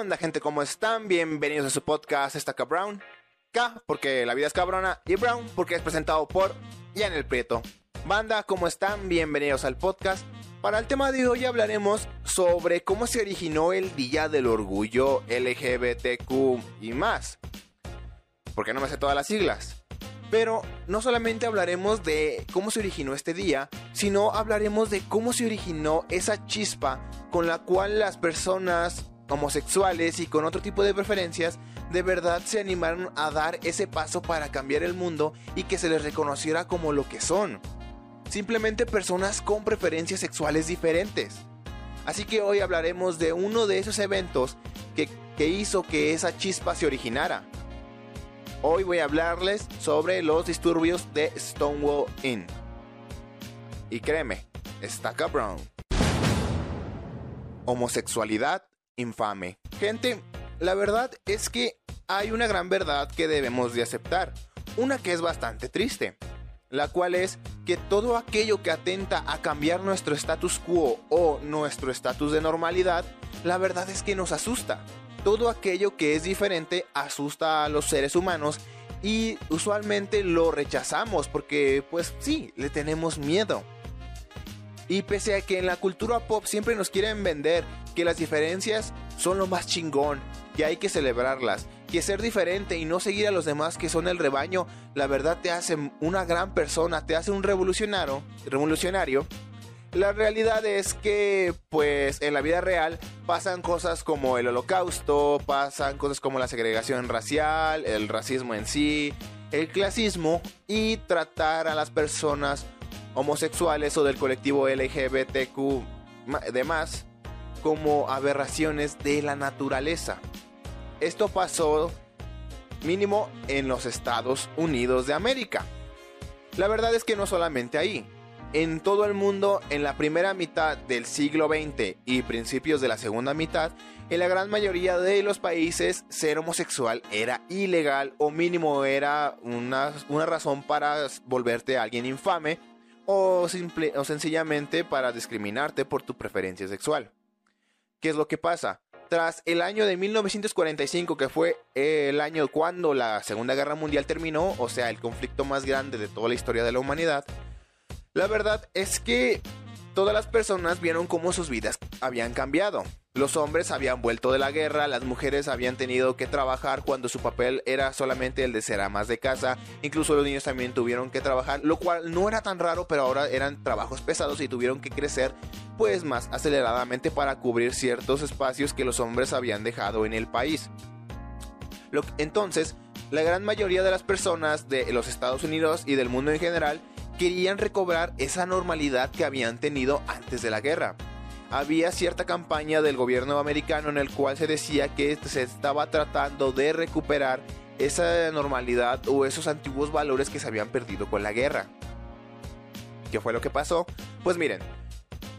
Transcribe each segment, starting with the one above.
onda, gente? ¿Cómo están? Bienvenidos a su podcast, está K Brown. K, porque la vida es cabrona, y Brown, porque es presentado por el Prieto. Banda, ¿cómo están? Bienvenidos al podcast. Para el tema de hoy hablaremos sobre cómo se originó el Día del Orgullo LGBTQ y más. Porque no me sé todas las siglas. Pero no solamente hablaremos de cómo se originó este día, sino hablaremos de cómo se originó esa chispa con la cual las personas homosexuales y con otro tipo de preferencias de verdad se animaron a dar ese paso para cambiar el mundo y que se les reconociera como lo que son. Simplemente personas con preferencias sexuales diferentes. Así que hoy hablaremos de uno de esos eventos que, hizo que esa chispa se originara. Hoy voy a hablarles sobre los disturbios de Stonewall Inn. Y créeme, está cabrón. Homosexualidad infame. Gente, la verdad es que hay una gran verdad que debemos de aceptar. Una que es bastante triste. La cual es que todo aquello que atenta a cambiar nuestro status quo o nuestro estatus de normalidad, la verdad es que nos asusta. Todo aquello que es diferente asusta a los seres humanos y usualmente lo rechazamos porque pues sí, le tenemos miedo. Y pese a que en la cultura pop siempre nos quieren vender que las diferencias son lo más chingón, que hay que celebrarlas, que ser diferente y no seguir a los demás que son el rebaño, la verdad te hace una gran persona, te hace un revolucionario, revolucionario. La realidad es que, pues, en la vida real pasan cosas como el holocausto, pasan cosas como la segregación racial, el racismo en sí, el clasismo y tratar a las personas homosexuales o del colectivo LGBTQ demás como aberraciones de la naturaleza. Esto pasó mínimo en los Estados Unidos de América. La verdad es que no solamente ahí. En todo el mundo, en la primera mitad del siglo XX y principios de la segunda mitad, en la gran mayoría de los países ser homosexual era ilegal o mínimo era una, una razón para volverte a alguien infame o, simple, o sencillamente para discriminarte por tu preferencia sexual. ¿Qué es lo que pasa? Tras el año de 1945, que fue el año cuando la Segunda Guerra Mundial terminó, o sea, el conflicto más grande de toda la historia de la humanidad, la verdad es que todas las personas vieron cómo sus vidas habían cambiado. Los hombres habían vuelto de la guerra, las mujeres habían tenido que trabajar cuando su papel era solamente el de ser amas de casa, incluso los niños también tuvieron que trabajar, lo cual no era tan raro, pero ahora eran trabajos pesados y tuvieron que crecer pues más aceleradamente para cubrir ciertos espacios que los hombres habían dejado en el país. entonces, la gran mayoría de las personas de los Estados Unidos y del mundo en general querían recobrar esa normalidad que habían tenido antes de la guerra había cierta campaña del gobierno americano en el cual se decía que se estaba tratando de recuperar esa normalidad o esos antiguos valores que se habían perdido con la guerra. ¿Qué fue lo que pasó? Pues miren,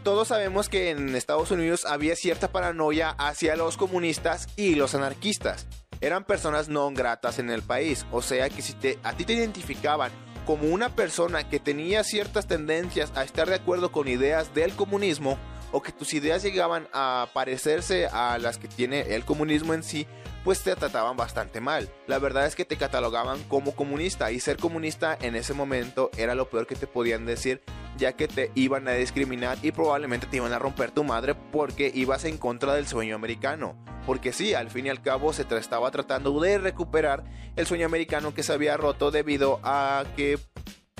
todos sabemos que en Estados Unidos había cierta paranoia hacia los comunistas y los anarquistas. Eran personas no gratas en el país, o sea que si a ti te identificaban como una persona que tenía ciertas tendencias a estar de acuerdo con ideas del comunismo, o que tus ideas llegaban a parecerse a las que tiene el comunismo en sí, pues te trataban bastante mal. La verdad es que te catalogaban como comunista y ser comunista en ese momento era lo peor que te podían decir, ya que te iban a discriminar y probablemente te iban a romper tu madre porque ibas en contra del sueño americano. Porque sí, al fin y al cabo se estaba tratando de recuperar el sueño americano que se había roto debido a que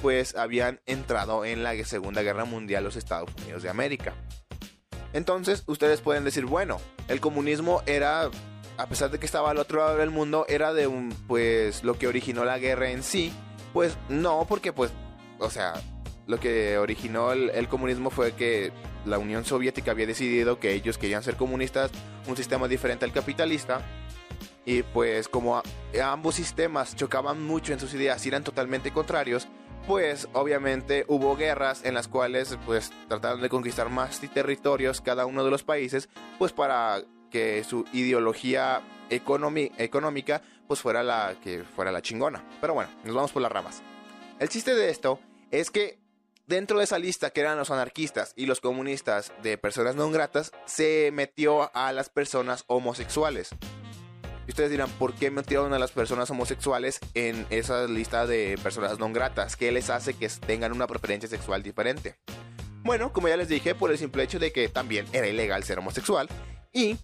pues habían entrado en la Segunda Guerra Mundial los Estados Unidos de América. Entonces, ustedes pueden decir, bueno, el comunismo era, a pesar de que estaba al otro lado del mundo, era de un, pues, lo que originó la guerra en sí. Pues no, porque pues, o sea, lo que originó el, comunismo fue que la Unión Soviética había decidido que ellos querían ser comunistas, un sistema diferente al capitalista. Y pues como ambos sistemas chocaban mucho en sus ideas y eran totalmente contrarios, pues obviamente hubo guerras en las cuales pues trataron de conquistar más territorios cada uno de los países pues para que su ideología económica pues fuera la que fuera la chingona. Pero bueno, nos vamos por las ramas. El chiste de esto es que dentro de esa lista que eran los anarquistas y los comunistas de personas no gratas, se metió a las personas homosexuales. Y ustedes dirán, ¿por qué metieron a las personas homosexuales en esa lista de personas no gratas? ¿Qué les hace que tengan una preferencia sexual diferente? Bueno, como ya les dije, por el simple hecho de que también era ilegal ser homosexual y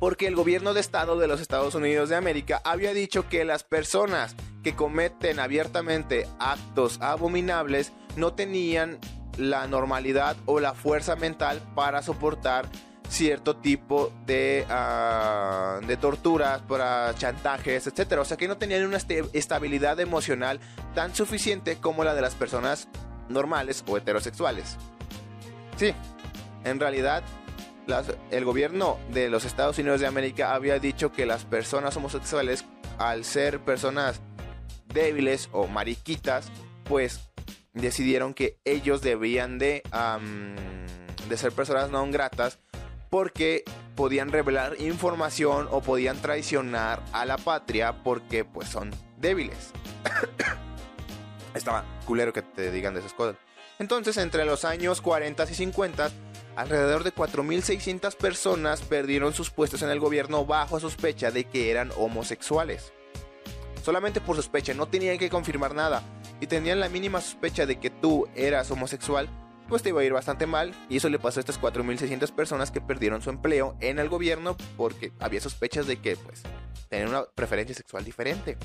porque el gobierno de estado de los Estados Unidos de América había dicho que las personas que cometen abiertamente actos abominables no tenían la normalidad o la fuerza mental para soportar cierto tipo de, uh, de torturas, para chantajes, etc. O sea que no tenían una estabilidad emocional tan suficiente como la de las personas normales o heterosexuales. Sí, en realidad el gobierno de los Estados Unidos de América había dicho que las personas homosexuales, al ser personas débiles o mariquitas, pues decidieron que ellos debían de, de ser personas no gratas porque podían revelar información o podían traicionar a la patria porque pues son débiles. Estaba culero que te digan de esas cosas. Entonces, entre los años 40 y 50, alrededor de 4.600 personas perdieron sus puestos en el gobierno bajo sospecha de que eran homosexuales. Solamente por sospecha, no tenían que confirmar nada. Y tenían la mínima sospecha de que tú eras homosexual, pues te iba a ir bastante mal. Y eso le pasó a estas 4.600 personas que perdieron su empleo en el gobierno porque había sospechas de que, pues, tenían una preferencia sexual diferente.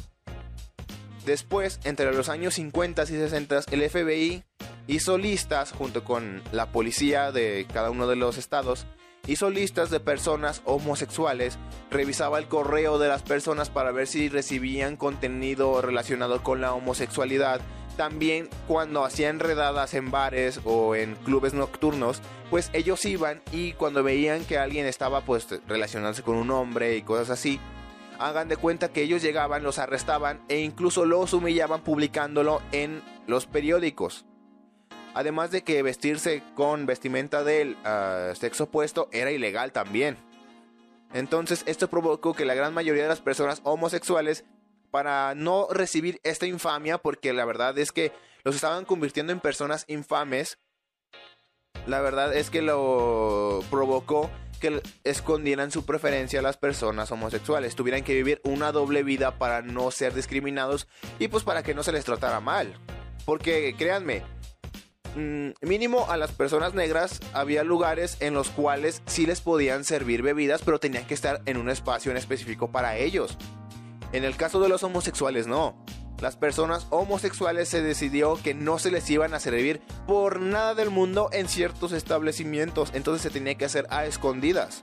Después, entre los años 50 y 60, el FBI hizo listas junto con la policía de cada uno de los estados hizo listas de personas homosexuales, revisaba el correo de las personas para ver si recibían contenido relacionado con la homosexualidad. También cuando hacían redadas en bares o en clubes nocturnos, pues ellos iban y cuando veían que alguien estaba pues relacionándose con un hombre y cosas así, hagan de cuenta que ellos llegaban, los arrestaban e incluso los humillaban publicándolo en los periódicos. Además de que vestirse con vestimenta del ah, sexo opuesto era ilegal también. Entonces esto provocó que la gran mayoría de las personas homosexuales, para no recibir esta infamia, porque la verdad es que los estaban convirtiendo en personas infames, la verdad es que lo provocó escondieran su preferencia a las personas homosexuales, tuvieran que vivir una doble vida para no ser discriminados y pues para que no se les tratara mal. Porque créanme, Mm, mínimo a las personas negras había lugares en los cuales sí les podían servir bebidas, pero tenían que estar en un espacio en específico para ellos. En el caso de los homosexuales no. Las personas homosexuales se decidió que no se les iban a servir por nada del mundo en ciertos establecimientos, entonces se tenía que hacer a escondidas.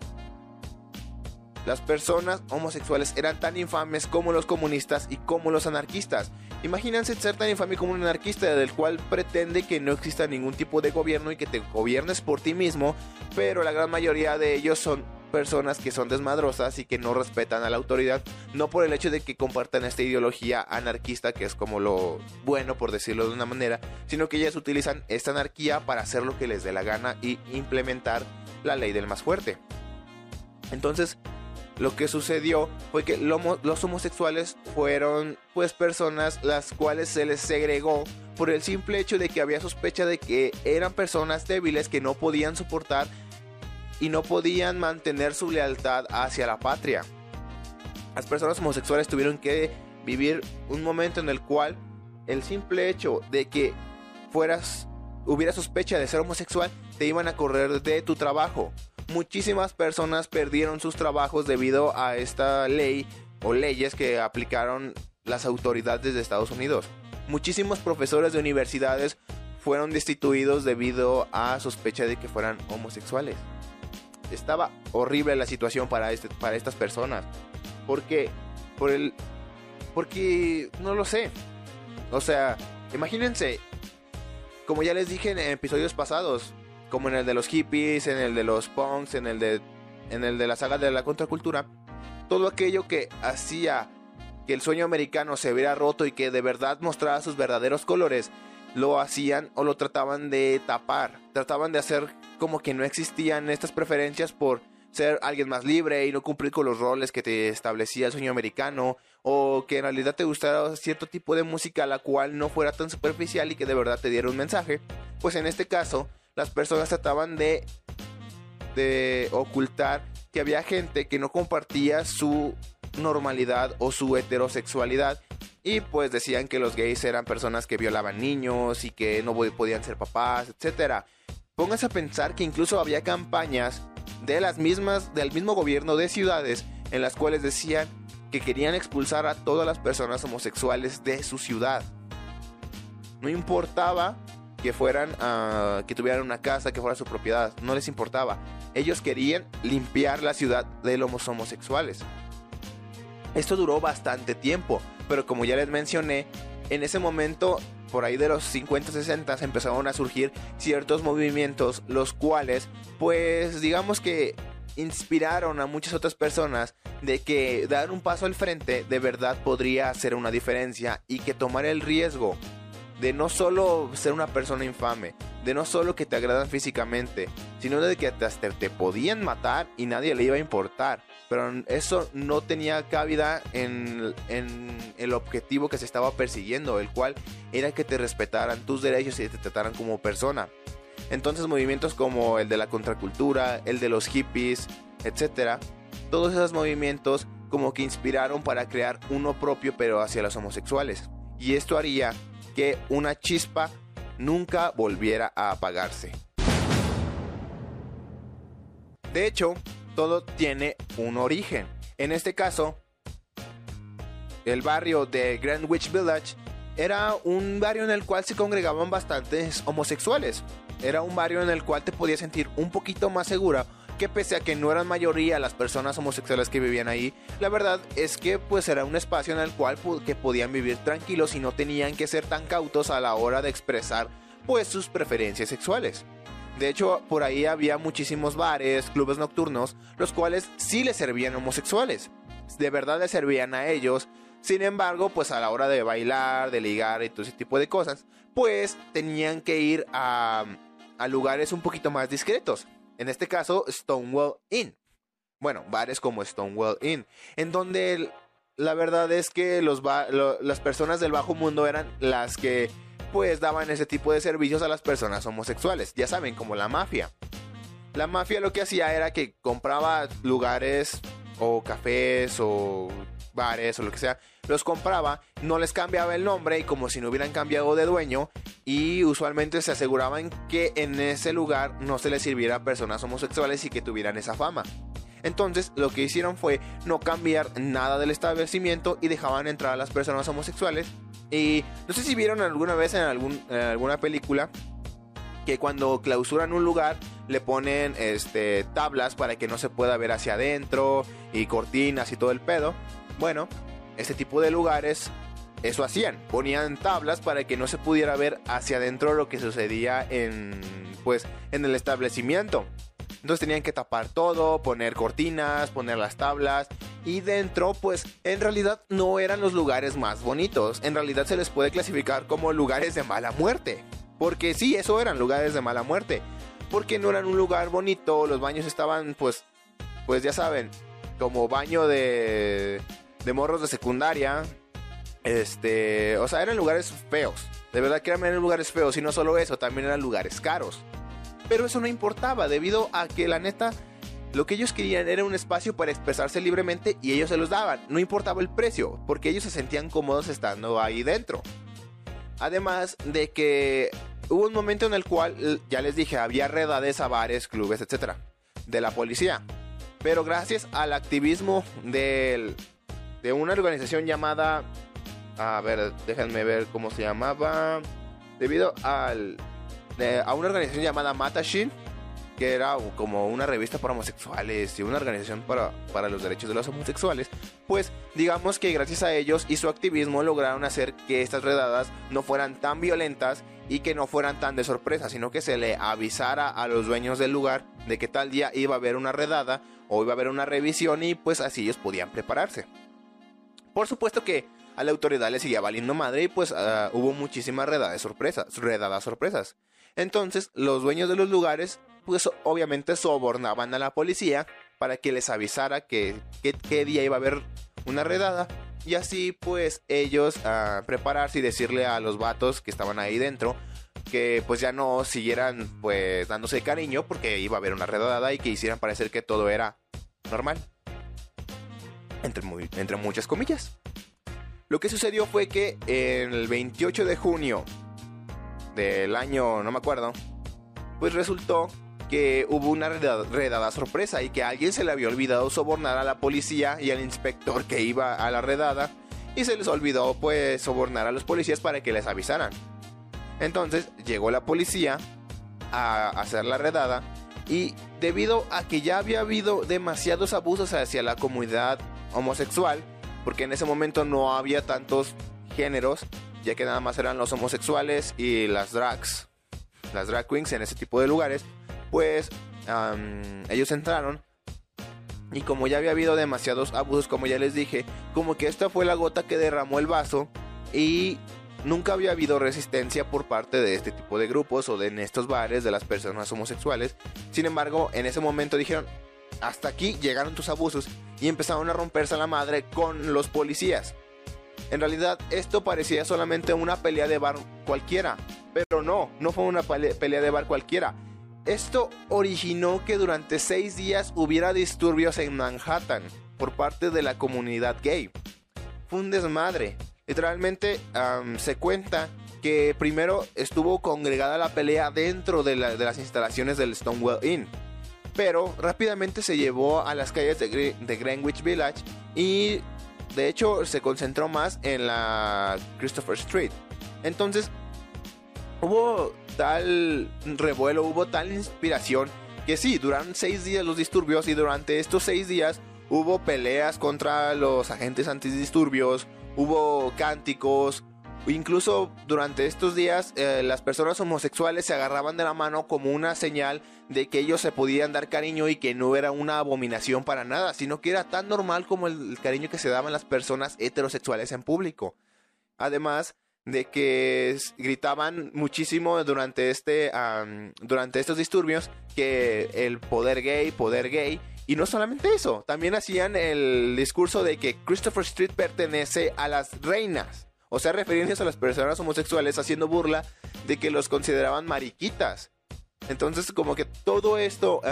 Las personas homosexuales eran tan infames como los comunistas y como los anarquistas. Imagínense ser tan infame como un anarquista del cual pretende que no exista ningún tipo de gobierno y que te gobiernes por ti mismo, pero la gran mayoría de ellos son personas que son desmadrosas y que no respetan a la autoridad, no por el hecho de que compartan esta ideología anarquista, que es como lo bueno por decirlo de una manera, sino que ellas utilizan esta anarquía para hacer lo que les dé la gana y implementar la ley del más fuerte. Entonces, lo que sucedió fue que los homosexuales fueron pues personas las cuales se les segregó por el simple hecho de que había sospecha de que eran personas débiles que no podían soportar y no podían mantener su lealtad hacia la patria. Las personas homosexuales tuvieron que vivir un momento en el cual el simple hecho de que fueras hubiera sospecha de ser homosexual te iban a correr de tu trabajo muchísimas personas perdieron sus trabajos debido a esta ley o leyes que aplicaron las autoridades de Estados Unidos. Muchísimos profesores de universidades fueron destituidos debido a sospecha de que fueran homosexuales. Estaba horrible la situación para, este, para estas personas. Porque, por el, porque no lo sé. O sea, imagínense, como ya les dije en episodios pasados, como en el de los hippies, en el de los punks, en el de, en el de la saga de la contracultura, todo aquello que hacía que el sueño americano se viera roto y que de verdad mostraba sus verdaderos colores, lo hacían o lo trataban de tapar, trataban de hacer como que no existían estas preferencias por ser alguien más libre y no cumplir con los roles que te establecía el sueño americano o que en realidad te gustara cierto tipo de música la cual no fuera tan superficial y que de verdad te diera un mensaje, pues en este caso las personas trataban de de ocultar que había gente que no compartía su normalidad o su heterosexualidad y pues decían que los gays eran personas que violaban niños y que no podían ser papás, etc. Pónganse a pensar que incluso había campañas de las mismas del mismo gobierno de ciudades en las cuales decían que querían expulsar a todas las personas homosexuales de su ciudad. No importaba que fueran uh, que tuvieran una casa, que fuera su propiedad, no les importaba. Ellos querían limpiar la ciudad de los homosexuales. Esto duró bastante tiempo, pero como ya les mencioné, en ese momento, por ahí de los 50, 60, empezaron a surgir ciertos movimientos, los cuales, pues digamos que inspiraron a muchas otras personas de que dar un paso al frente de verdad podría hacer una diferencia y que tomar el riesgo de no solo ser una persona infame, de no solo que te agradan físicamente, sino de que hasta te podían matar y nadie le iba a importar. Pero eso no tenía cabida en, el objetivo que se estaba persiguiendo, el cual era que te respetaran tus derechos y te trataran como persona. Entonces movimientos como el de la contracultura, el de los hippies, etc. Todos esos movimientos como que inspiraron para crear uno propio pero hacia los homosexuales. Y esto haría que una chispa nunca volviera a apagarse. De hecho, todo tiene un origen. En este caso, el barrio de Greenwich Village era un barrio en el cual se congregaban bastantes homosexuales. Era un barrio en el cual te podías sentir un poquito más segura que pese a que no eran mayoría las personas homosexuales que vivían ahí, la verdad es que pues era un espacio en el cual que podían vivir tranquilos y no tenían que ser tan cautos a la hora de expresar pues sus preferencias sexuales. De hecho, por ahí había muchísimos bares, clubes nocturnos, los cuales sí les servían homosexuales. De verdad les servían a ellos. Sin embargo, pues a la hora de bailar, de ligar y todo ese tipo de cosas, pues tenían que ir a, lugares un poquito más discretos. En este caso, Stonewall Inn. Bueno, bares como Stonewall Inn, en donde la verdad es que los las personas del bajo mundo eran las que pues daban ese tipo de servicios a las personas homosexuales, ya saben, como la mafia. La mafia lo que hacía era que compraba lugares o cafés o bares o lo que sea, los compraba, no les cambiaba el nombre y como si no hubieran cambiado de dueño y usualmente se aseguraban que en ese lugar no se les sirviera a personas homosexuales y que tuvieran esa fama. Entonces lo que hicieron fue no cambiar nada del establecimiento y dejaban entrar a las personas homosexuales. Y no sé si vieron alguna vez en, algún, en alguna película que cuando clausuran un lugar le ponen este, tablas para que no se pueda ver hacia adentro y cortinas y todo el pedo. Bueno, este tipo de lugares eso hacían, ponían tablas para que no se pudiera ver hacia adentro lo que sucedía en pues en el establecimiento. Entonces tenían que tapar todo, poner cortinas, poner las tablas y dentro pues en realidad no eran los lugares más bonitos, en realidad se les puede clasificar como lugares de mala muerte. Porque sí, eso eran lugares de mala muerte. Porque no eran un lugar bonito, los baños estaban pues pues ya saben, como baño de de morros de secundaria. Este, o sea, eran lugares feos. De verdad que eran lugares feos. Y no solo eso, también eran lugares caros. Pero eso no importaba, debido a que la neta, lo que ellos querían era un espacio para expresarse libremente y ellos se los daban. No importaba el precio, porque ellos se sentían cómodos estando ahí dentro. Además de que hubo un momento en el cual, ya les dije, había redades a bares, clubes, etc. De la policía. Pero gracias al activismo del, de una organización llamada... A ver, déjenme ver cómo se llamaba. Debido al, a una organización llamada Matashin, que era como una revista para homosexuales y una organización para, para los derechos de los homosexuales, pues digamos que gracias a ellos y su activismo lograron hacer que estas redadas no fueran tan violentas y que no fueran tan de sorpresa, sino que se le avisara a los dueños del lugar de que tal día iba a haber una redada o iba a haber una revisión y pues así ellos podían prepararse. Por supuesto que a la autoridad le seguía valiendo madre y pues ah, hubo muchísimas redadas sorpresas, redadas sorpresas. Entonces los dueños de los lugares pues obviamente sobornaban a la policía para que les avisara que, qué día iba a haber una redada y así pues ellos a prepararse y decirle a los vatos que estaban ahí dentro que pues ya no siguieran pues dándose cariño porque iba a haber una redada y que hicieran parecer que todo era normal. Entre, entre muchas comillas. Lo que sucedió fue que el 28 de junio del año, no me acuerdo, pues resultó que hubo una redada, sorpresa y que alguien se le había olvidado sobornar a la policía y al inspector que iba a la redada y se les olvidó pues sobornar a los policías para que les avisaran. Entonces llegó la policía a hacer la redada y debido a que ya había habido demasiados abusos hacia la comunidad homosexual, porque en ese momento no había tantos géneros, ya que nada más eran los homosexuales y las drags, las drag queens en ese tipo de lugares, pues ellos entraron y como ya había habido demasiados abusos, como ya les dije, como que esta fue la gota que derramó el vaso y Nunca había habido resistencia por parte de este tipo de grupos o de en estos bares de las personas homosexuales. Sin embargo, en ese momento dijeron, hasta aquí llegaron tus abusos y empezaron a romperse a la madre con los policías. En realidad esto parecía solamente una pelea de bar cualquiera, pero no, no fue una pelea de bar cualquiera. Esto originó que durante seis días hubiera disturbios en Manhattan por parte de la comunidad gay. Fue un desmadre. Literalmente se cuenta que primero estuvo congregada la pelea dentro de, las instalaciones del Stonewall Inn. Pero rápidamente se llevó a las calles de, de Greenwich Village y de hecho se concentró más en la Christopher Street. Entonces hubo tal revuelo, hubo tal inspiración que sí, duraron seis días los disturbios y durante estos seis días hubo peleas contra los agentes antidisturbios, hubo cánticos, incluso durante estos días eh, las personas homosexuales se agarraban de la mano como una señal de que ellos se podían dar cariño y que no era una abominación para nada, sino que era tan normal como el, cariño que se daban las personas heterosexuales en público. Además de que gritaban muchísimo durante este durante estos disturbios que el poder gay, poder gay y no solamente eso, también hacían el discurso de que Christopher Street pertenece a las reinas. O sea, refiriéndose a las personas homosexuales haciendo burla de que los consideraban mariquitas. Entonces, como que todo esto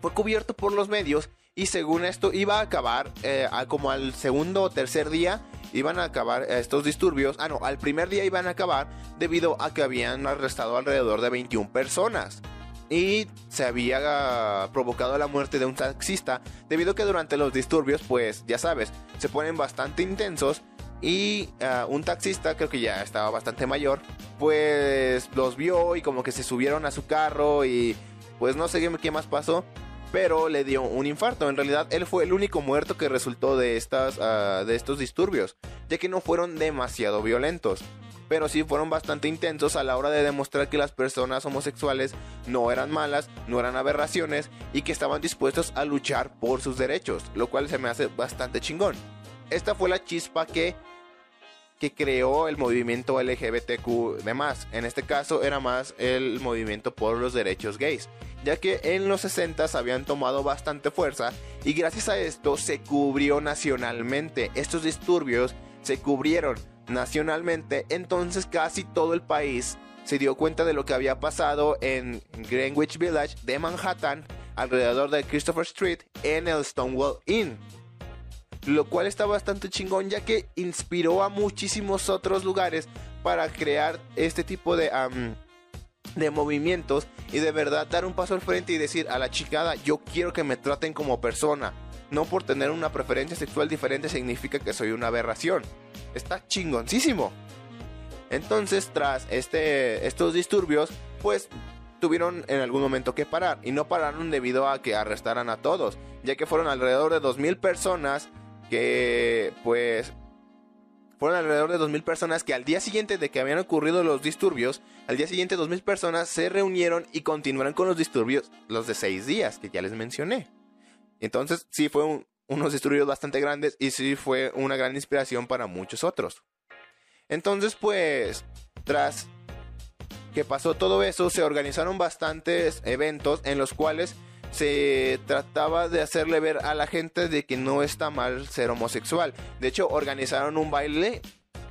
fue cubierto por los medios y según esto iba a acabar eh, como al segundo o tercer día iban a acabar estos disturbios. Ah, no, al primer día iban a acabar debido a que habían arrestado alrededor de 21 personas y se había provocado la muerte de un taxista debido a que durante los disturbios, pues ya sabes, se ponen bastante intensos y ah, un taxista, creo que ya estaba bastante mayor, pues los vio y como que se subieron a su carro y pues no sé qué más pasó, pero le dio un infarto. En realidad, él fue el único muerto que resultó de, estas, ah, de estos disturbios, ya que no fueron demasiado violentos pero sí fueron bastante intensos a la hora de demostrar que las personas homosexuales no eran malas, no eran aberraciones y que estaban dispuestos a luchar por sus derechos, lo cual se me hace bastante chingón. Esta fue la chispa que que creó el movimiento LGBTQ demás. En este caso era más el movimiento por los derechos gays, ya que en los 60 habían tomado bastante fuerza y gracias a esto se cubrió nacionalmente. Estos disturbios se cubrieron nacionalmente, entonces casi todo el país se dio cuenta de lo que había pasado en Greenwich Village de Manhattan, alrededor de Christopher Street, en el Stonewall Inn. Lo cual está bastante chingón ya que inspiró a muchísimos otros lugares para crear este tipo de, de movimientos y de verdad dar un paso al frente y decir a la chicada, yo quiero que me traten como persona. No por tener una preferencia sexual diferente significa que soy una aberración está chingoncísimo. Entonces, tras este, estos disturbios, pues tuvieron en algún momento que parar. Y no pararon debido a que arrestaran a todos, ya que fueron alrededor de 2.000 personas que, pues, fueron alrededor de 2.000 personas que al día siguiente de que habían ocurrido los disturbios, al día siguiente 2.000 personas se reunieron y continuaron con los disturbios, los de 6 días que ya les mencioné. Entonces, sí fue un, unos disturbios bastante grandes y sí fue una gran inspiración para muchos otros. Entonces, pues, tras que pasó todo eso, se organizaron bastantes eventos en los cuales se trataba de hacerle ver a la gente de que no está mal ser homosexual. De hecho, organizaron un baile,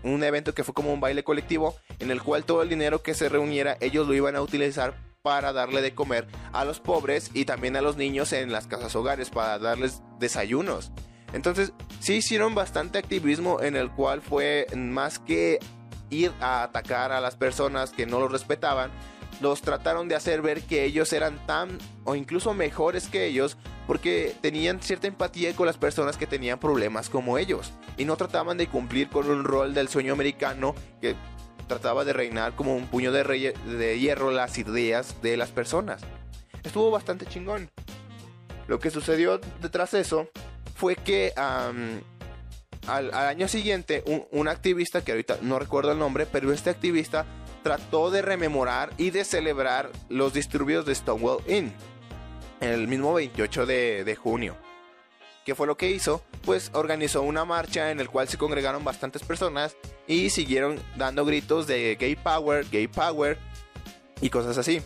un evento que fue como un baile colectivo, en el cual todo el dinero que se reuniera ellos lo iban a utilizar para darle de comer a los pobres y también a los niños en las casas hogares para darles desayunos. Entonces, sí hicieron bastante activismo en el cual fue más que ir a atacar a las personas que no los respetaban, los trataron de hacer ver que ellos eran tan o incluso mejores que ellos porque tenían cierta empatía con las personas que tenían problemas como ellos y no trataban de cumplir con un rol del sueño americano que trataba de reinar como un puño de, hierro las ideas de las personas. Estuvo bastante chingón. Lo que sucedió detrás de eso fue que al, año siguiente un activista, que ahorita no recuerdo el nombre, pero este activista trató de rememorar y de celebrar los disturbios de Stonewall Inn el mismo 28 de, junio. ¿Qué fue lo que hizo? Pues organizó una marcha en el cual se congregaron bastantes personas y siguieron dando gritos de gay power, gay power y cosas así.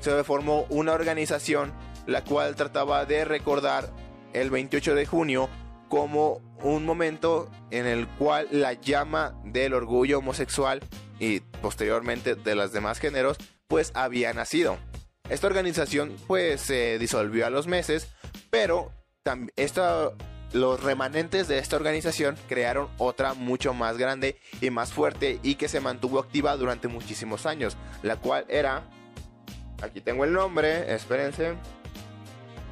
Se formó una organización la cual trataba de recordar el 28 de junio como un momento en el cual la llama del orgullo homosexual y posteriormente de los demás géneros, pues había nacido. Esta organización pues se disolvió a los meses, pero los remanentes de esta organización crearon otra mucho más grande y más fuerte y que se mantuvo activa durante muchísimos años, la cual era, aquí tengo el nombre, espérense,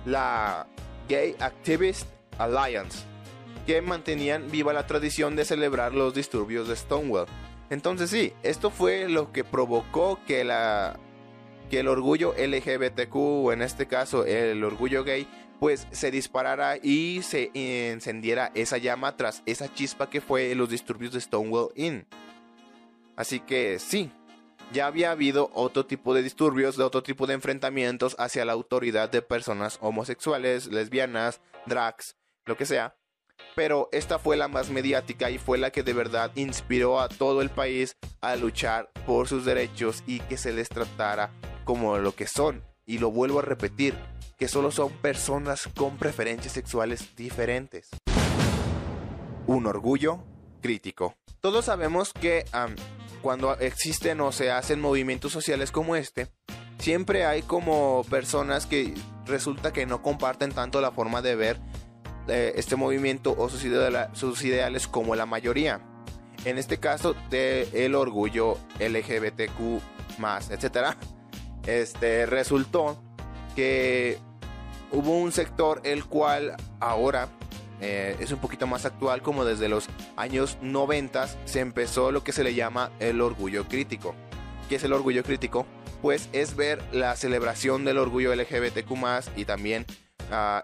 la Gay Activist Alliance, que mantenían viva la tradición de celebrar los disturbios de Stonewall. Entonces sí, esto fue lo que provocó que la que el orgullo LGBTQ o en este caso el orgullo gay pues se disparara y se encendiera esa llama tras esa chispa que fue los disturbios de Stonewall Inn. Así que sí, ya había habido otro tipo de disturbios, de otro tipo de enfrentamientos hacia la autoridad de personas homosexuales, lesbianas, drags, lo que sea, pero esta fue la más mediática y fue la que de verdad inspiró a todo el país a luchar por sus derechos y que se les tratara como lo que son. Y lo vuelvo a repetir, que solo son personas con preferencias sexuales diferentes. Un orgullo crítico. Todos sabemos que cuando existen o se hacen movimientos sociales como este, siempre hay como personas que resulta que no comparten tanto la forma de ver este movimiento o sus, ideales como la mayoría. En este caso, de el orgullo LGBTQ, etcétera, este, resultó que hubo un sector el cual ahora eh, es un poquito más actual, como desde los años 90 se empezó lo que se le llama el orgullo crítico. ¿Qué es el orgullo crítico? Pues es ver la celebración del orgullo LGBTQ y también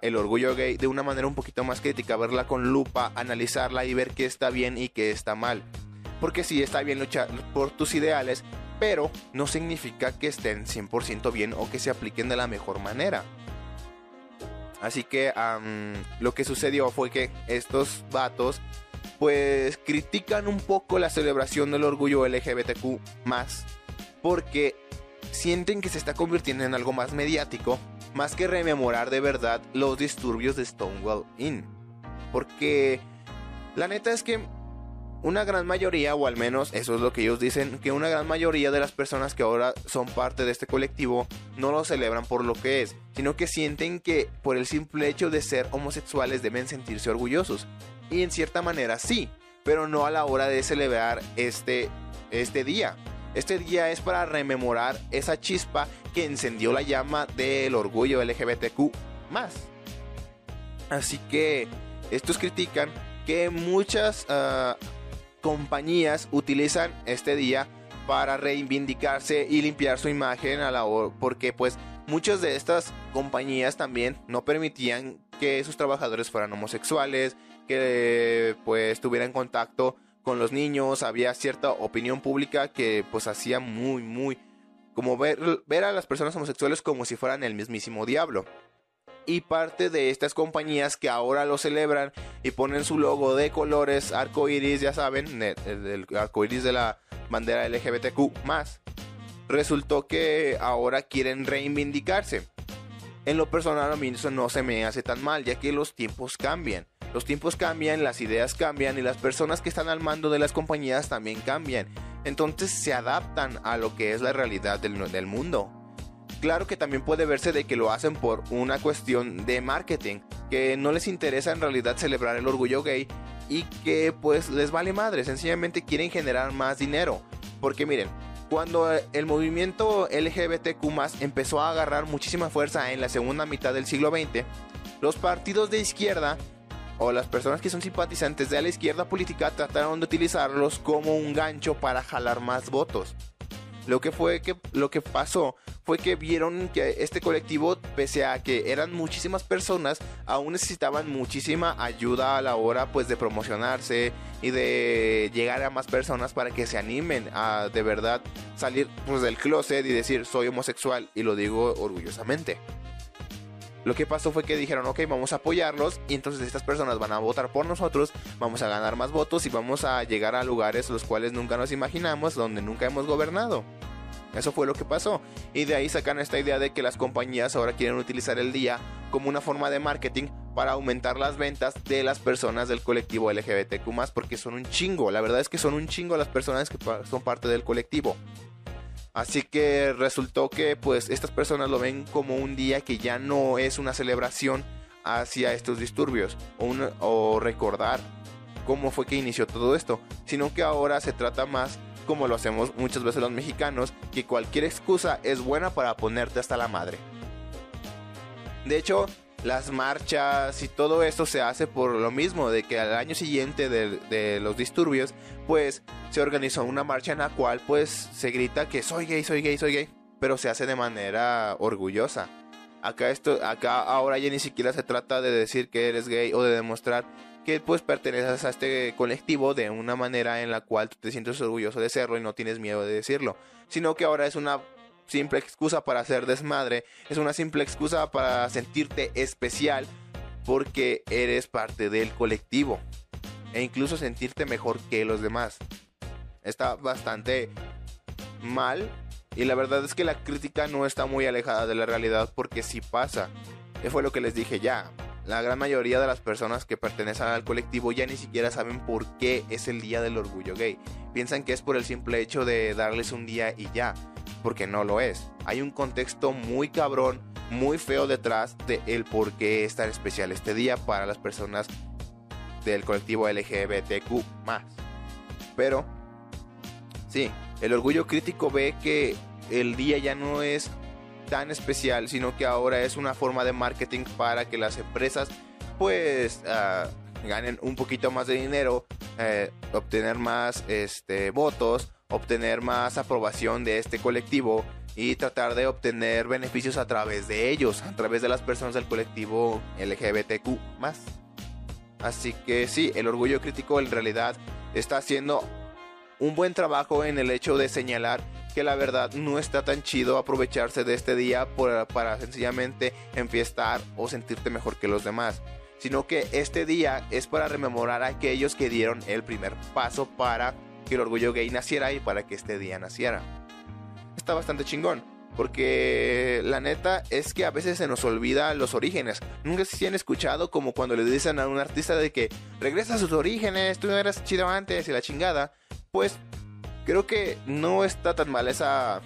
el orgullo gay de una manera un poquito más crítica, verla con lupa, analizarla y ver qué está bien y qué está mal. Porque sí está bien luchar por tus ideales, pero no significa que estén 100% bien o que se apliquen de la mejor manera. Así que lo que sucedió fue que estos vatos pues critican un poco la celebración del orgullo LGBTQ más porque sienten que se está convirtiendo en algo más mediático más que rememorar de verdad los disturbios de Stonewall Inn. Porque la neta es que una gran mayoría, o al menos eso es lo que ellos dicen, que una gran mayoría de las personas que ahora son parte de este colectivo no lo celebran por lo que es, sino que sienten que por el simple hecho de ser homosexuales deben sentirse orgullosos. Y en cierta manera sí, pero no a la hora de celebrar este, este día. Este día es para rememorar esa chispa que encendió la llama del orgullo LGBTQ Así que estos critican que muchas ah, compañías utilizan este día para reivindicarse y limpiar su imagen a la porque pues muchas de estas compañías también no permitían que sus trabajadores fueran homosexuales, que pues tuvieran contacto con los niños, había cierta opinión pública que pues hacía muy, muy, como ver, ver a las personas homosexuales como si fueran el mismísimo diablo. Y parte de estas compañías que ahora lo celebran y ponen su logo de colores arcoiris, ya saben, el, el arcoiris de la bandera LGBTQ, resultó que ahora quieren reivindicarse. En lo personal a mí eso no se me hace tan mal, ya que los tiempos cambian. Los tiempos cambian, las ideas cambian y las personas que están al mando de las compañías también cambian. Entonces se adaptan a lo que es la realidad del, del mundo. Claro que también puede verse de que lo hacen por una cuestión de marketing, que no les interesa en realidad celebrar el orgullo gay y que pues les vale madre, sencillamente quieren generar más dinero. Porque miren, cuando el movimiento LGBTQ empezó a agarrar muchísima fuerza en la segunda mitad del siglo XX, los partidos de izquierda o las personas que son simpatizantes de la izquierda política trataron de utilizarlos como un gancho para jalar más votos. Lo que fue que lo que pasó fue que vieron que este colectivo, pese a que eran muchísimas personas, aún necesitaban muchísima ayuda a la hora pues de promocionarse y de llegar a más personas para que se animen a de verdad salir pues, del closet y decir soy homosexual y lo digo orgullosamente. Lo que pasó fue que dijeron, ok, vamos a apoyarlos y entonces estas personas van a votar por nosotros, vamos a ganar más votos y vamos a llegar a lugares los cuales nunca nos imaginamos, donde nunca hemos gobernado. Eso fue lo que pasó. Y de ahí sacan esta idea de que las compañías ahora quieren utilizar el día como una forma de marketing para aumentar las ventas de las personas del colectivo LGBTQ porque son un chingo. La verdad es que son un chingo las personas que son parte del colectivo. Así que resultó que pues estas personas lo ven como un día que ya no es una celebración hacia estos disturbios o, recordar cómo fue que inició todo esto, sino que ahora se trata más como lo hacemos muchas veces los mexicanos, que cualquier excusa es buena para ponerte hasta la madre. De hecho, las marchas y todo esto se hace por lo mismo, de que al año siguiente de, los disturbios, pues se organizó una marcha en la cual pues se grita que soy gay, soy gay, soy gay, pero se hace de manera orgullosa. Acá esto, acá ahora ya ni siquiera se trata de decir que eres gay o de demostrar que pues perteneces a este colectivo de una manera en la cual tú te sientes orgulloso de serlo y no tienes miedo de decirlo, sino que ahora es una simple excusa para hacer desmadre, es una simple excusa para sentirte especial porque eres parte del colectivo e incluso sentirte mejor que los demás. Está bastante mal y la verdad es que la crítica no está muy alejada de la realidad porque sí pasa. Fue lo que les dije ya. La gran mayoría de las personas que pertenecen al colectivo ya ni siquiera saben por qué es el día del orgullo gay. Piensan que es por el simple hecho de darles un día y ya porque no lo es. Hay un contexto muy cabrón, muy feo detrás de el por qué es tan especial este día para las personas del colectivo LGBTQ Pero, sí, el orgullo crítico ve que el día ya no es tan especial, sino que ahora es una forma de marketing para que las empresas pues ah, ganen un poquito más de dinero, eh, obtener más este, votos obtener más aprobación de este colectivo y tratar de obtener beneficios a través de ellos, a través de las personas del colectivo LGBTQ Así que sí, el orgullo crítico en realidad está haciendo un buen trabajo en el hecho de señalar que la verdad no está tan chido aprovecharse de este día para sencillamente enfiestar o sentirte mejor que los demás, sino que este día es para rememorar a aquellos que dieron el primer paso para que el orgullo gay naciera y para que este día naciera. Está bastante chingón. Porque la neta es que a veces se nos olvida los orígenes. Nunca se han escuchado como cuando le dicen a un artista de que regresa a sus orígenes, tú no eras chido antes y la chingada. Pues creo que no está tan mal esa,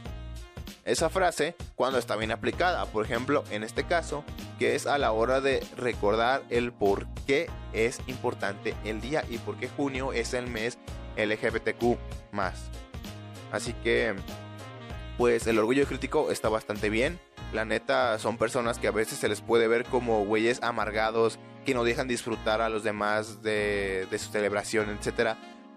esa frase cuando está bien aplicada. Por ejemplo, en este caso, que es a la hora de recordar el por qué es importante el día y por qué junio es el mes LGBTQ más. Así que, pues el orgullo crítico está bastante bien. La neta, son personas que a veces se les puede ver como güeyes amargados que no dejan disfrutar a los demás de, de su celebración, etc.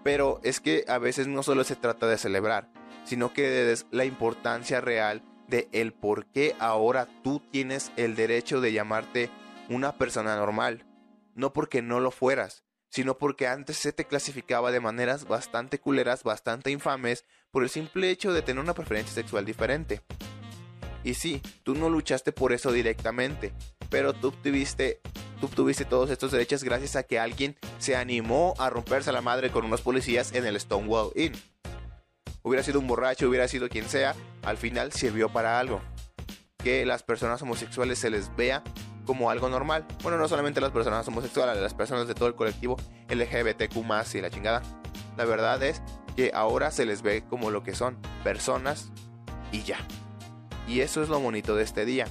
Pero es que a veces no solo se trata de celebrar, sino que es la importancia real de el por qué ahora tú tienes el derecho de llamarte una persona normal. No porque no lo fueras, sino porque antes se te clasificaba de maneras bastante culeras, bastante infames, por el simple hecho de tener una preferencia sexual diferente. Y sí, tú no luchaste por eso directamente, pero tú tuviste, tú tuviste todos estos derechos gracias a que alguien se animó a romperse la madre con unos policías en el Stonewall Inn. Hubiera sido un borracho, hubiera sido quien sea, al final sirvió para algo. que las personas homosexuales se les vea como algo normal. Bueno, no solamente las personas homosexuales, las personas de todo el colectivo LGBTQ y la chingada. La verdad es que ahora se les ve como lo que son, personas y ya. Y eso es lo bonito de este día,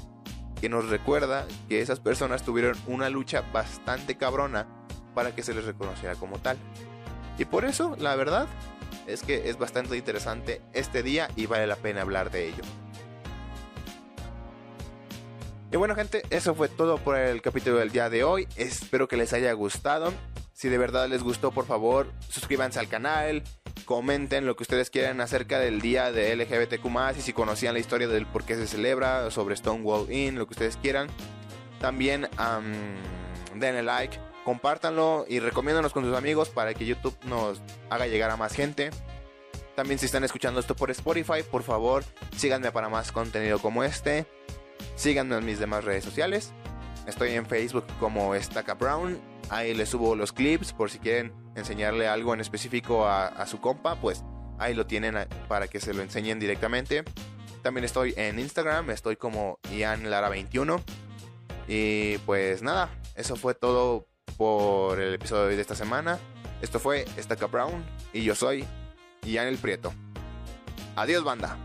que nos recuerda que esas personas tuvieron una lucha bastante cabrona para que se les reconociera como tal. Y por eso, la verdad, es que es bastante interesante este día y vale la pena hablar de ello. Y bueno gente, eso fue todo por el capítulo del día de hoy. Espero que les haya gustado. Si de verdad les gustó, por favor, suscríbanse al canal, comenten lo que ustedes quieran acerca del día de LGBTQ y si conocían la historia del por qué se celebra, sobre Stonewall Inn, lo que ustedes quieran. También denle like, compártanlo y recomiéndanos con sus amigos para que YouTube nos haga llegar a más gente. También si están escuchando esto por Spotify, por favor, síganme para más contenido como este. Síganme en mis demás redes sociales. Estoy en Facebook como Estaca Brown. Ahí les subo los clips por si quieren enseñarle algo en específico a, su compa, pues ahí lo tienen para que se lo enseñen directamente. También estoy en Instagram, estoy como Ian Lara 21. Y pues nada, eso fue todo por el episodio de esta semana. Esto fue Estaca Brown y yo soy Ian el Prieto. Adiós banda.